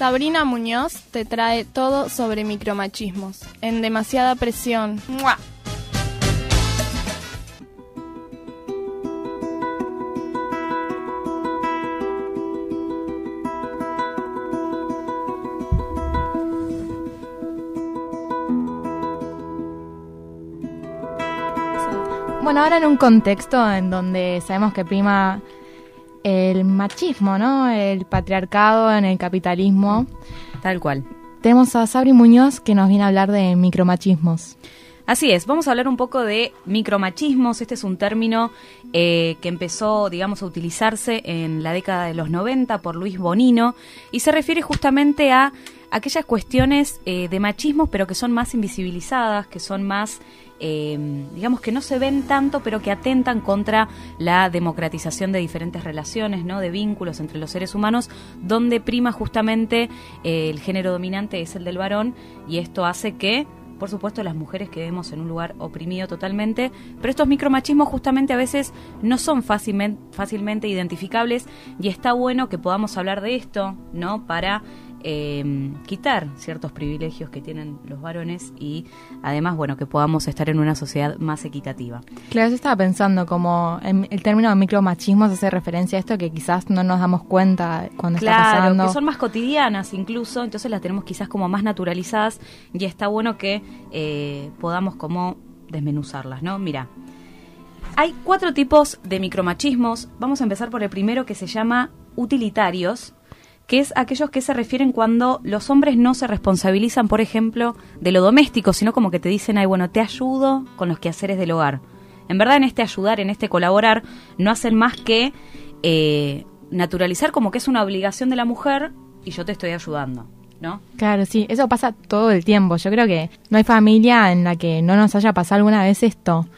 Sabrina Muñoz te trae todo sobre micromachismos. En demasiada presión. Bueno, ahora en un contexto en donde sabemos que prima el machismo, ¿no? El patriarcado en el capitalismo. Tal cual. Tenemos a Sabri Muñoz que nos viene a hablar de micromachismos. Así es, vamos a hablar un poco de micromachismos. Este es un término eh, que empezó, digamos, a utilizarse en la década de los 90 por Luis Bonino y se refiere justamente a aquellas cuestiones eh, de machismo, pero que son más invisibilizadas, que son más eh, digamos que no se ven tanto, pero que atentan contra la democratización de diferentes relaciones, ¿no? de vínculos entre los seres humanos, donde prima justamente eh, el género dominante es el del varón, y esto hace que por supuesto las mujeres quedemos en un lugar oprimido totalmente, pero estos micromachismos justamente a veces no son fácilmente, fácilmente identificables y está bueno que podamos hablar de esto, ¿no? Para eh, quitar ciertos privilegios que tienen los varones y además, bueno, que podamos estar en una sociedad más equitativa. Claro, yo estaba pensando como el término micromachismos hace referencia a esto que quizás no nos damos cuenta cuando está pasando. que son más cotidianas incluso, entonces las tenemos quizás como más naturalizadas y está bueno que eh, podamos como desmenuzarlas, ¿no? Mira, hay cuatro tipos de micromachismos. Vamos a empezar por el primero que se llama utilitarios, que es aquellos que se refieren cuando los hombres no se responsabilizan, por ejemplo, de lo doméstico, sino como que te dicen, ay, bueno, te ayudo con los quehaceres del hogar. En verdad, en este ayudar, en este colaborar, no hacen más que eh, naturalizar como que es una obligación de la mujer y yo te estoy ayudando. ¿No? Claro, sí, eso pasa todo el tiempo. Yo creo que no hay familia en la que no nos haya pasado alguna vez esto.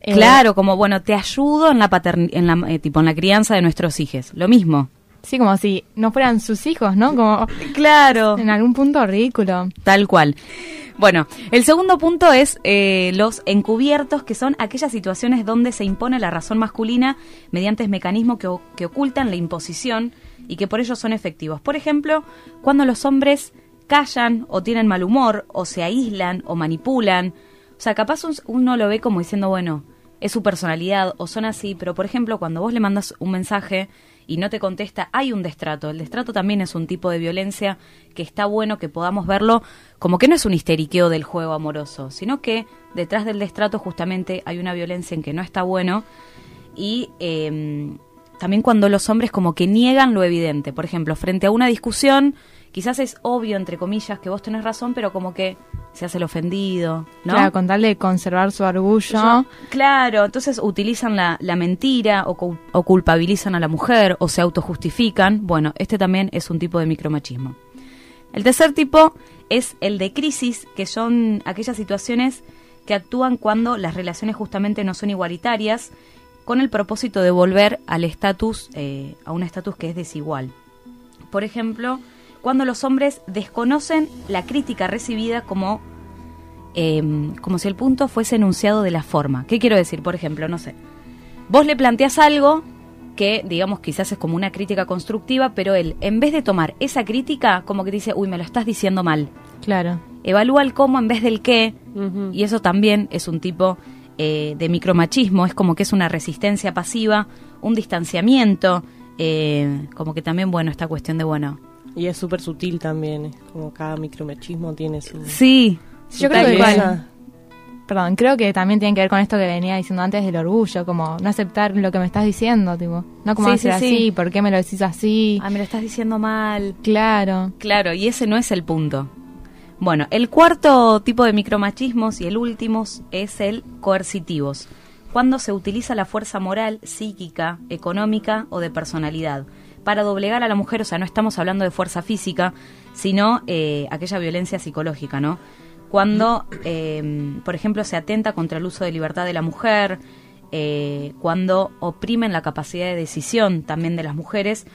Eh, claro, como bueno, te ayudo en la en la eh, tipo en la crianza de nuestros hijos. Lo mismo. Sí, como si no fueran sus hijos, ¿no? Como claro. En algún punto ridículo. Tal cual. Bueno, el segundo punto es eh, los encubiertos, que son aquellas situaciones donde se impone la razón masculina mediante mecanismos que, que ocultan la imposición y que por ello son efectivos. Por ejemplo, cuando los hombres callan o tienen mal humor o se aíslan o manipulan. O sea, capaz uno lo ve como diciendo, bueno, es su personalidad o son así, pero por ejemplo, cuando vos le mandas un mensaje y no te contesta, hay un destrato. El destrato también es un tipo de violencia que está bueno que podamos verlo como que no es un histeriqueo del juego amoroso, sino que detrás del destrato justamente hay una violencia en que no está bueno y em, también cuando los hombres como que niegan lo evidente. Por ejemplo, frente a una discusión, quizás es obvio, entre comillas, que vos tenés razón, pero como que se hace el ofendido, ¿no? Claro, con tal de conservar su orgullo. claro, entonces utilizan la, mentira o, o, culpabilizan a la mujer o se autojustifican. Bueno, este también es un tipo de micromachismo. El tercer tipo es el de crisis, que son aquellas situaciones que actúan cuando las relaciones justamente no son igualitarias, con el propósito de volver al estatus, eh, a un estatus que es desigual. Por ejemplo, cuando los hombres desconocen la crítica recibida como, em, como si el punto fuese enunciado de la forma. ¿Qué quiero decir? Por ejemplo, no sé, vos le planteas algo que, digamos, quizás es como una crítica constructiva, pero él, en vez de tomar esa crítica, como que dice, uy, me lo estás diciendo mal. Claro. Evalúa el cómo en vez del qué, y eso también es un tipo eh, de micromachismo, es como que es una resistencia pasiva, un distanciamiento, eh, como que también, bueno, esta cuestión de, bueno, y es súper sutil también, como cada micromachismo tiene su... Sí, yo creo que... Perdón, creo que también tiene que ver con esto que venía diciendo antes del orgullo, como no aceptar lo que me estás diciendo, tipo, no como decir así, ¿por qué me lo decís así? Ah, me lo estás diciendo mal. Claro. Claro, y ese no es el punto. Bueno, el cuarto tipo de micromachismos y el último es el coercitivos, cuando se utiliza la fuerza moral, psíquica, económica o de personalidad para doblegar a la mujer, o sea, no estamos hablando de fuerza física, sino eh, aquella violencia psicológica, ¿no? Cuando, em, por ejemplo, se atenta contra el uso de libertad de la mujer, eh, cuando oprimen la capacidad de decisión también de las mujeres,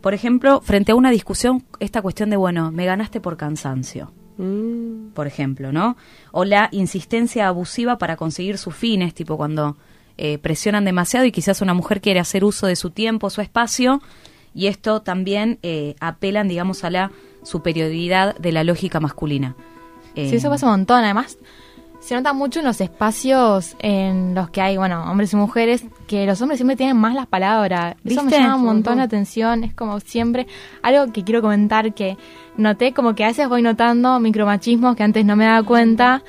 por ejemplo, frente a una discusión, esta cuestión de, bueno, me ganaste por cansancio, mm. por ejemplo, ¿no? O la insistencia abusiva para conseguir sus fines, tipo cuando eh, presionan demasiado y quizás una mujer quiere hacer uso de su tiempo, su espacio, y esto también eh, apelan, digamos, a la superioridad de la lógica masculina. sí, eso pasa un montón. Además, se nota mucho en los espacios en los que hay, bueno, hombres y mujeres, que los hombres siempre tienen más las palabras. Eso me llama un montón la atención. Es como siempre algo que quiero comentar que noté, como que a veces voy notando micromachismos que antes no me daba cuenta.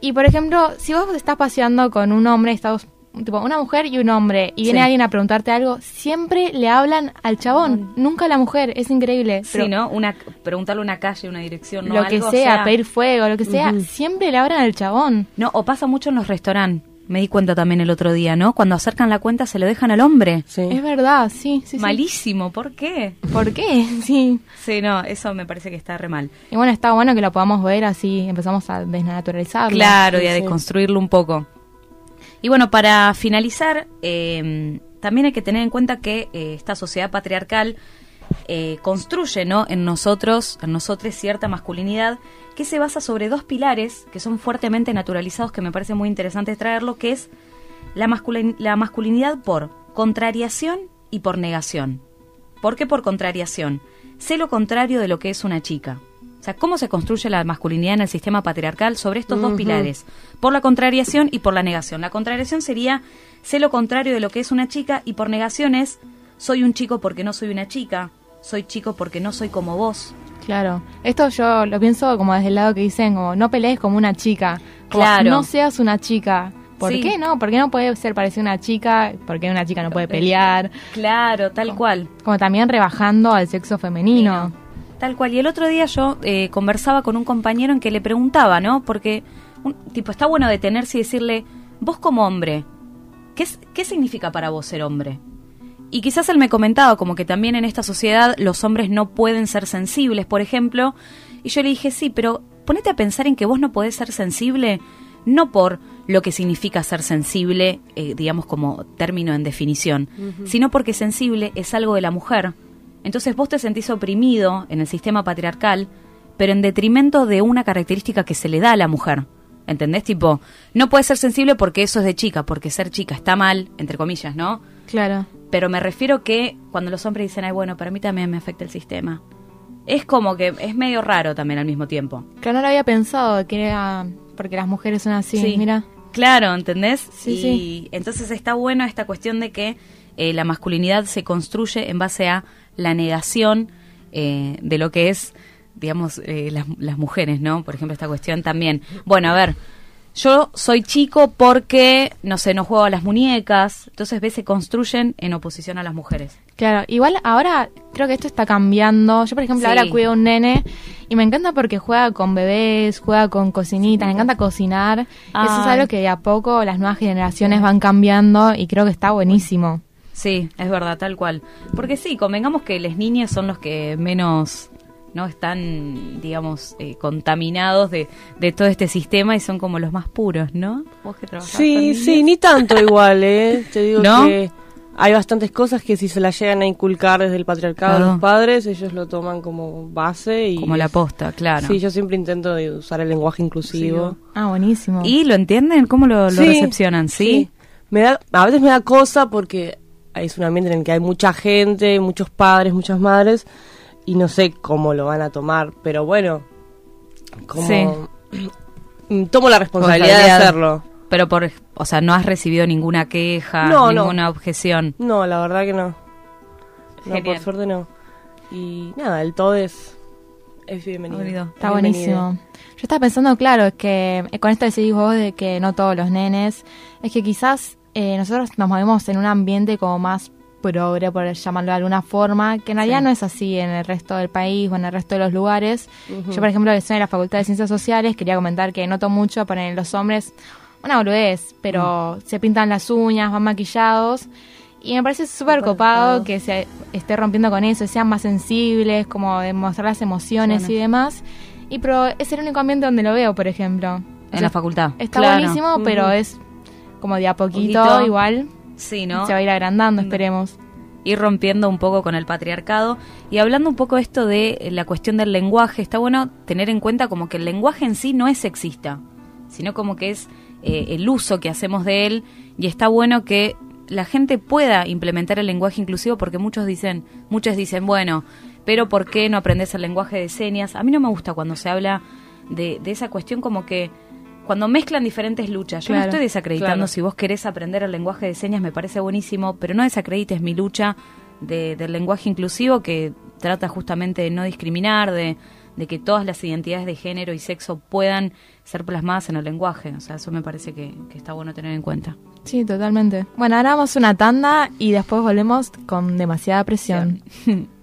Y por ejemplo, si vos estás paseando con un hombre, estás tipo una mujer y un hombre y viene alguien a preguntarte algo, siempre le hablan al chabón, nunca a la mujer, es increíble. Sí, ¿no? Una, preguntarle una calle, una dirección, ¿no? Lo que sea, pedir fuego, lo que sea, siempre le hablan al chabón. No, o pasa mucho en los restaurantes. Me di cuenta también el otro día, ¿no? Cuando acercan la cuenta se lo dejan al hombre. Sí. Es verdad, sí, sí. Malísimo, ¿por qué? ¿Por qué? Sí. Sí, no, eso me parece que está re mal. Y bueno, está bueno que lo podamos ver así, empezamos a desnaturalizarlo. Claro, y a desconstruirlo un poco. Y bueno, para finalizar, em, también hay que tener en cuenta que eh, esta sociedad patriarcal eh, construye ¿no? en nosotros, en nosotros cierta masculinidad que se basa sobre dos pilares que son fuertemente naturalizados, que me parece muy interesante traerlo, que es la, la masculinidad por contrariación y por negación. ¿Por qué por contrariación? Sé lo contrario de lo que es una chica. O sea, ¿cómo se construye la masculinidad en el sistema patriarcal sobre estos dos pilares? Por la contrariación y por la negación. La contrariación sería, sé lo contrario de lo que es una chica y por negación es, soy un chico porque no soy una chica, soy chico porque no soy como vos. Claro, esto yo lo pienso como desde el lado que dicen, como no pelees como una chica, claro. no seas una chica. ¿Por qué no? ¿Por qué no puede ser parecida una chica? ¿Por qué una chica no puede pelear? Claro, tal cual. Como también rebajando al sexo femenino. Tal cual. Y el otro día yo eh, conversaba con un compañero en que le preguntaba, ¿no? Porque, un, tipo, está bueno detenerse y decirle, vos como hombre, ¿qué, ¿qué significa para vos ser hombre? Y quizás él me comentaba como que también en esta sociedad los hombres no pueden ser sensibles, por ejemplo. Y yo le dije, sí, pero ponete a pensar en que vos no podés ser sensible no por lo que significa ser sensible, eh, digamos como término en definición, sino porque sensible es algo de la mujer entonces vos te sentís oprimido en el sistema patriarcal, pero en detrimento de una característica que se le da a la mujer. ¿Entendés? Tipo, no puedes ser sensible porque eso es de chica, porque ser chica está mal, entre comillas, ¿no? Claro. Pero me refiero que cuando los hombres dicen, ay, bueno, para mí también me afecta el sistema. Es como que es medio raro también al mismo tiempo. Que no lo había pensado, que era porque las mujeres son así, mira. Claro, ¿entendés? Sí, sí. Entonces está bueno esta cuestión de que eh, la masculinidad se construye en base a la negación eh, de lo que es, digamos, eh, las, las, mujeres, ¿no? Por ejemplo, esta cuestión también. Bueno, a ver, yo soy chico porque, no sé, no juego a las muñecas, entonces ves, se construyen en oposición a las mujeres. Claro, igual ahora creo que esto está cambiando. Yo, por ejemplo, ahora cuido a un nene y me encanta porque juega con bebés, juega con cocinitas, me encanta cocinar. Eso es algo que de a poco las nuevas generaciones van cambiando y creo que está buenísimo. Sí, es verdad, tal cual. Porque sí, convengamos que las niñas son los que menos no están, digamos, eh, contaminados de, de, todo este sistema y son como los más puros, ¿no? ¿Vos que sí, sí, ni tanto igual, ¿eh? Te digo que hay bastantes cosas que si se las llegan a inculcar desde el patriarcado a los padres, ellos lo toman como base y... Como la posta, claro. Sí, yo siempre intento usar el lenguaje inclusivo. Ah, buenísimo. ¿Y lo entienden? ¿Cómo lo, recepcionan? ¿Sí? Me da, a veces me da cosa porque es un ambiente en el que hay mucha gente, muchos padres, muchas madres, y no sé cómo lo van a tomar, pero bueno, como tomo la responsabilidad, de hacerlo. Pero por, o sea, no has recibido ninguna queja, ninguna objeción. No, la verdad que no. No, por suerte no. Y nada, el todo es, es bienvenido. Está buenísimo. Yo estaba pensando, claro, es que con esto decís vos de que no todos los nenes, es que quizás eh, nosotros nos movemos en un ambiente como más progre, por llamarlo de alguna forma, que en realidad no es así en el resto del país o en el resto de los lugares. Yo, por ejemplo, que soy en la Facultad de Ciencias Sociales, quería comentar que noto mucho poner los hombres una boludez, pero mm. se pintan las uñas, van maquillados. Y me parece súper copado que se esté rompiendo con eso, sean más sensibles, como demostrar las emociones y demás. Y pero es el único ambiente donde lo veo, por ejemplo. En la facultad. Está buenísimo, pero es como de a poquito, igual. Sí, ¿no? Se va a ir agrandando, mm. esperemos. Ir rompiendo un poco con el patriarcado. Y hablando un poco esto de la cuestión del lenguaje, está bueno tener en cuenta como que el lenguaje en sí no es sexista, sino como que es eh, el uso que hacemos de él. Y está bueno que la gente pueda implementar el lenguaje inclusivo porque muchos dicen, muchos dicen, bueno, pero ¿por qué no aprendes el lenguaje de señas? A mí no me gusta cuando se habla de, de esa cuestión como que cuando mezclan diferentes luchas. Yo no estoy desacreditando si vos querés aprender el lenguaje de señas, me parece buenísimo, pero no desacredites mi lucha de, del lenguaje inclusivo que trata justamente de no discriminar, de, de que todas las identidades de género y sexo puedan ser plasmadas en el lenguaje. O sea, eso me parece que, que está bueno tener en cuenta. Sí, totalmente. Bueno, ahora vamos una tanda y después volvemos con demasiada presión.